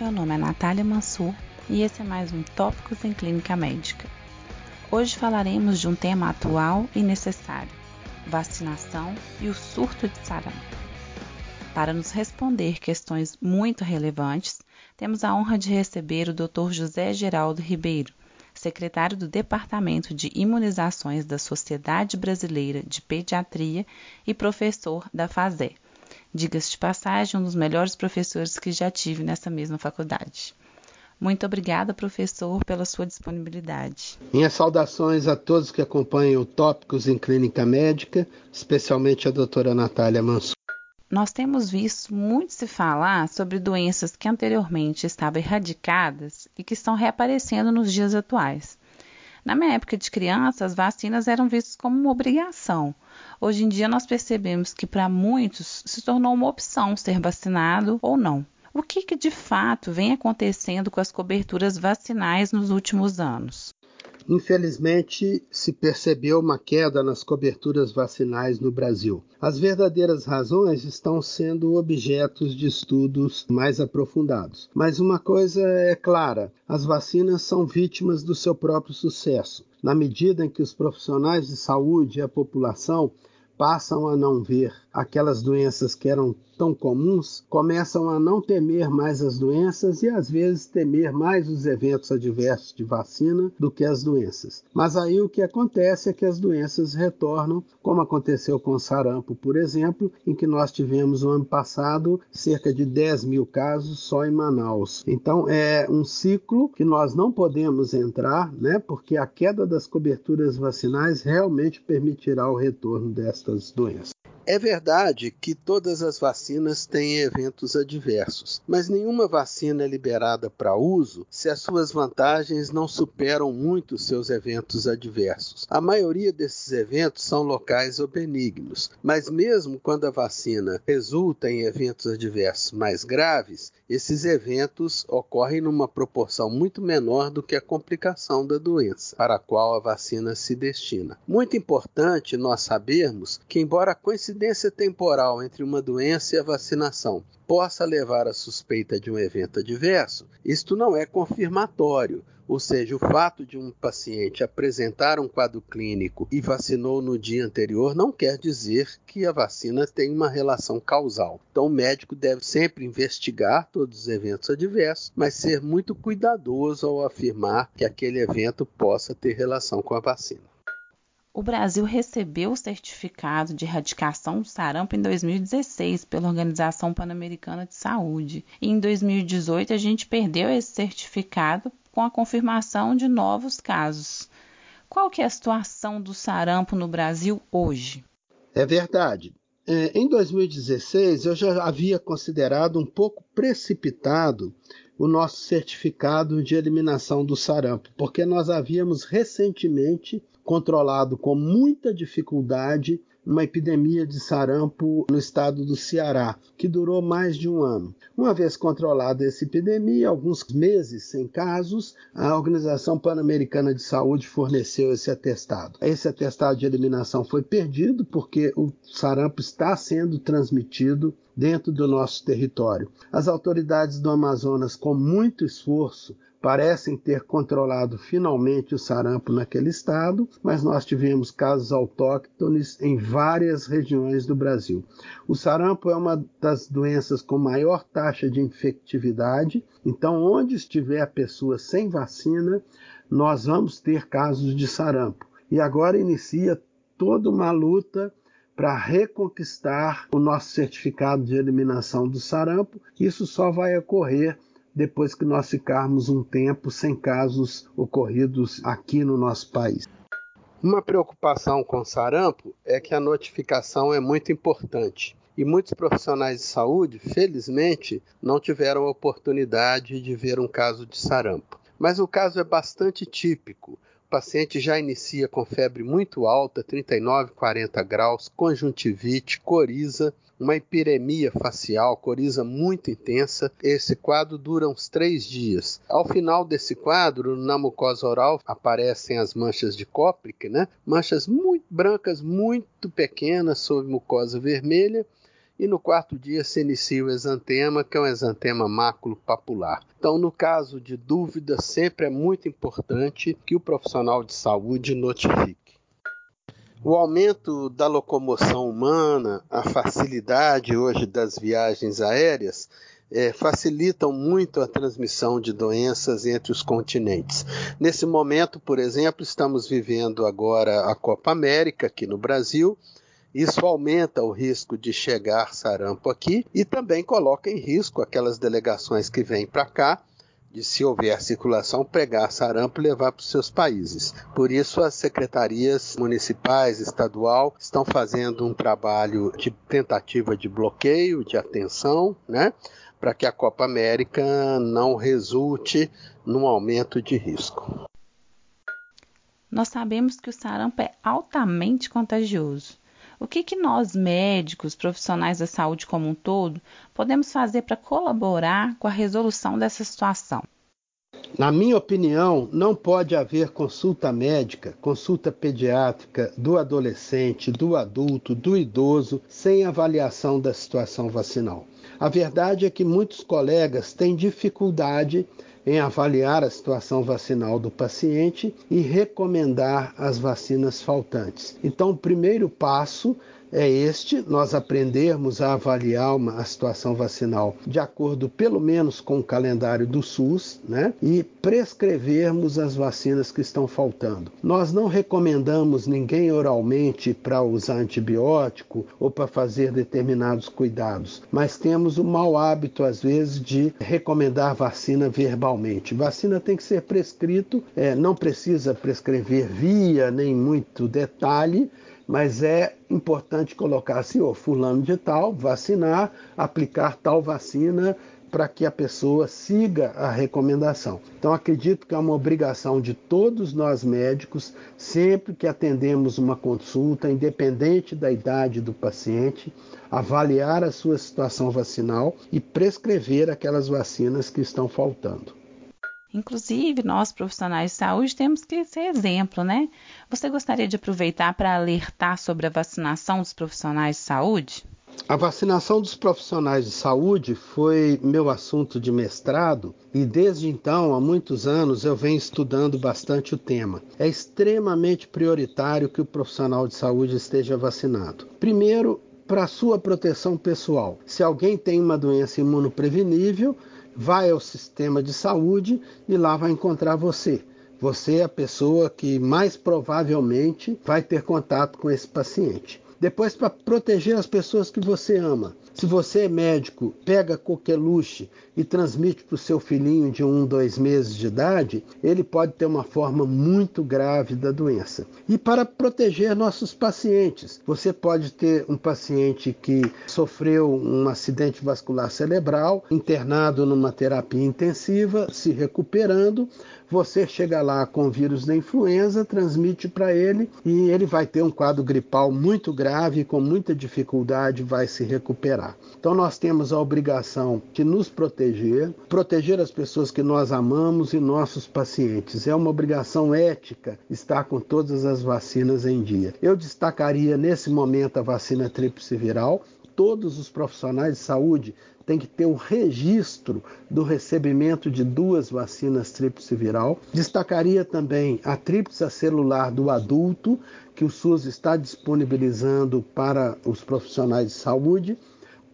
Meu nome é Natália Mansur e esse é mais um Tópicos em Clínica Médica. Hoje falaremos de um tema atual e necessário: vacinação e o surto de sarampo. Para nos responder questões muito relevantes, temos a honra de receber o Dr. José Geraldo Ribeiro, secretário do Departamento de Imunizações da Sociedade Brasileira de Pediatria e professor da FASE. Diga-se de passagem, um dos melhores professores que já tive nessa mesma faculdade. Muito obrigada, professor, pela sua disponibilidade. Minhas saudações a todos que acompanham Tópicos em Clínica Médica, especialmente a doutora Natália Mansur. Nós temos visto muito se falar sobre doenças que anteriormente estavam erradicadas e que estão reaparecendo nos dias atuais. Na minha época de criança, as vacinas eram vistas como uma obrigação. Hoje em dia, nós percebemos que para muitos se tornou uma opção ser vacinado ou não. O que, que de fato vem acontecendo com as coberturas vacinais nos últimos anos? Infelizmente, se percebeu uma queda nas coberturas vacinais no Brasil. As verdadeiras razões estão sendo objetos de estudos mais aprofundados. Mas uma coisa é clara: as vacinas são vítimas do seu próprio sucesso. Na medida em que os profissionais de saúde e a população passam a não ver aquelas doenças que eram tão comuns, começam a não temer mais as doenças e às vezes temer mais os eventos adversos de vacina do que as doenças. Mas aí o que acontece é que as doenças retornam, como aconteceu com o sarampo, por exemplo, em que nós tivemos no ano passado cerca de 10 mil casos só em Manaus. Então é um ciclo que nós não podemos entrar, né? Porque a queda das coberturas vacinais realmente permitirá o retorno destas doenças. É verdade que todas as vacinas têm eventos adversos, mas nenhuma vacina é liberada para uso se as suas vantagens não superam muito seus eventos adversos. A maioria desses eventos são locais ou benignos, mas mesmo quando a vacina resulta em eventos adversos mais graves, esses eventos ocorrem numa proporção muito menor do que a complicação da doença para a qual a vacina se destina. Muito importante nós sabermos que, embora a coincidência coincidência temporal entre uma doença e a vacinação possa levar à suspeita de um evento adverso, isto não é confirmatório, ou seja, o fato de um paciente apresentar um quadro clínico e vacinou no dia anterior não quer dizer que a vacina tem uma relação causal. Então, o médico deve sempre investigar todos os eventos adversos, mas ser muito cuidadoso ao afirmar que aquele evento possa ter relação com a vacina. O Brasil recebeu o certificado de erradicação do sarampo em 2016 pela Organização Pan-Americana de Saúde. E em 2018 a gente perdeu esse certificado com a confirmação de novos casos. Qual que é a situação do sarampo no Brasil hoje? É verdade. É, em 2016 eu já havia considerado um pouco precipitado o nosso certificado de eliminação do sarampo, porque nós havíamos recentemente controlado com muita dificuldade uma epidemia de sarampo no estado do Ceará, que durou mais de um ano. Uma vez controlada essa epidemia, alguns meses sem casos, a Organização Pan-Americana de Saúde forneceu esse atestado. Esse atestado de eliminação foi perdido porque o sarampo está sendo transmitido dentro do nosso território. As autoridades do Amazonas, com muito esforço, parecem ter controlado finalmente o sarampo naquele estado, mas nós tivemos casos autóctones em várias regiões do Brasil. O sarampo é uma das doenças com maior taxa de infectividade, então, onde estiver a pessoa sem vacina, nós vamos ter casos de sarampo. E agora inicia toda uma luta para reconquistar o nosso certificado de eliminação do sarampo. Isso só vai ocorrer depois que nós ficarmos um tempo sem casos ocorridos aqui no nosso país. Uma preocupação com sarampo é que a notificação é muito importante e muitos profissionais de saúde, felizmente, não tiveram a oportunidade de ver um caso de sarampo. Mas o caso é bastante típico. O paciente já inicia com febre muito alta, 39, 40 graus, conjuntivite, coriza, uma hipiremia facial, coriza muito intensa. Esse quadro dura uns três dias. Ao final desse quadro, na mucosa oral, aparecem as manchas de Koplik, né? Manchas muito brancas, muito pequenas sobre mucosa vermelha. E no quarto dia se inicia o exantema, que é um exantema máculo-papular. Então, no caso de dúvida, sempre é muito importante que o profissional de saúde notifique. O aumento da locomoção humana, a facilidade hoje das viagens aéreas, é, facilitam muito a transmissão de doenças entre os continentes. Nesse momento, por exemplo, estamos vivendo agora a Copa América aqui no Brasil. Isso aumenta o risco de chegar sarampo aqui e também coloca em risco aquelas delegações que vêm para cá de se houver circulação, pegar sarampo e levar para os seus países. Por isso, as secretarias municipais, estadual, estão fazendo um trabalho de tentativa de bloqueio, de atenção, né? para que a Copa América não resulte num aumento de risco. Nós sabemos que o sarampo é altamente contagioso. O que, que nós, médicos, profissionais da saúde como um todo, podemos fazer para colaborar com a resolução dessa situação? Na minha opinião, não pode haver consulta médica, consulta pediátrica do adolescente, do adulto, do idoso, sem avaliação da situação vacinal. A verdade é que muitos colegas têm dificuldade em avaliar a situação vacinal do paciente e recomendar as vacinas faltantes. Então, o primeiro passo é este: nós aprendermos a avaliar uma, a situação vacinal de acordo, pelo menos, com o calendário do SUS, né? E prescrevermos as vacinas que estão faltando. Nós não recomendamos ninguém oralmente para usar antibiótico ou para fazer determinados cuidados, mas temos o mau hábito, às vezes, de recomendar vacina verbalmente. Vacina tem que ser prescrito, é, não precisa prescrever via nem muito detalhe mas é importante colocar assim, ó, fulano de tal, vacinar, aplicar tal vacina para que a pessoa siga a recomendação. Então, acredito que é uma obrigação de todos nós médicos, sempre que atendemos uma consulta, independente da idade do paciente, avaliar a sua situação vacinal e prescrever aquelas vacinas que estão faltando. Inclusive, nós profissionais de saúde temos que ser exemplo, né? Você gostaria de aproveitar para alertar sobre a vacinação dos profissionais de saúde? A vacinação dos profissionais de saúde foi meu assunto de mestrado e desde então, há muitos anos, eu venho estudando bastante o tema. É extremamente prioritário que o profissional de saúde esteja vacinado. Primeiro, para sua proteção pessoal. Se alguém tem uma doença imunoprevenível, vai ao sistema de saúde e lá vai encontrar você. Você é a pessoa que mais provavelmente vai ter contato com esse paciente. Depois, para proteger as pessoas que você ama, se você é médico, pega coqueluche e transmite para o seu filhinho de um, dois meses de idade, ele pode ter uma forma muito grave da doença. E para proteger nossos pacientes, você pode ter um paciente que sofreu um acidente vascular cerebral, internado numa terapia intensiva, se recuperando, você chega lá com o vírus da influenza, transmite para ele e ele vai ter um quadro gripal muito grave, com muita dificuldade vai se recuperar. Então nós temos a obrigação de nos proteger, proteger as pessoas que nós amamos e nossos pacientes. É uma obrigação ética estar com todas as vacinas em dia. Eu destacaria nesse momento a vacina tríplice viral, todos os profissionais de saúde tem que ter o registro do recebimento de duas vacinas tríplice viral. Destacaria também a tríplice celular do adulto, que o SUS está disponibilizando para os profissionais de saúde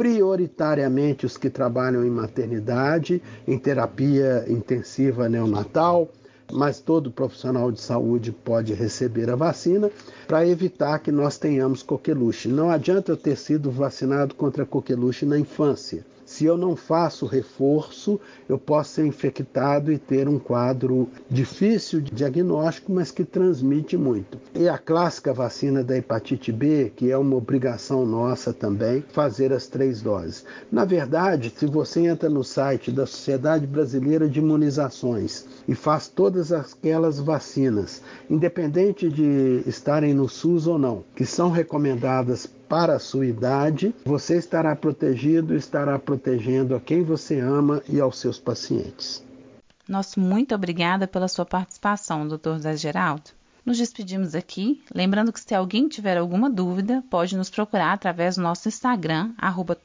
prioritariamente os que trabalham em maternidade, em terapia intensiva neonatal, mas todo profissional de saúde pode receber a vacina para evitar que nós tenhamos coqueluche. Não adianta eu ter sido vacinado contra coqueluche na infância se eu não faço reforço, eu posso ser infectado e ter um quadro difícil de diagnóstico, mas que transmite muito. E a clássica vacina da hepatite B, que é uma obrigação nossa também, fazer as três doses. Na verdade, se você entra no site da Sociedade Brasileira de Imunizações e faz todas aquelas vacinas, independente de estarem no SUS ou não, que são recomendadas para a sua idade, você estará protegido e estará protegendo a quem você ama e aos seus pacientes. Nosso muito obrigada pela sua participação, Dr. Zé Geraldo. Nos despedimos aqui, lembrando que se alguém tiver alguma dúvida, pode nos procurar através do nosso Instagram,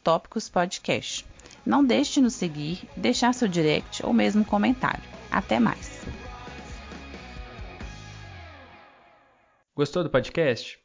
@tópicospodcast. Não deixe de nos seguir, deixar seu direct ou mesmo comentário. Até mais! Gostou do podcast?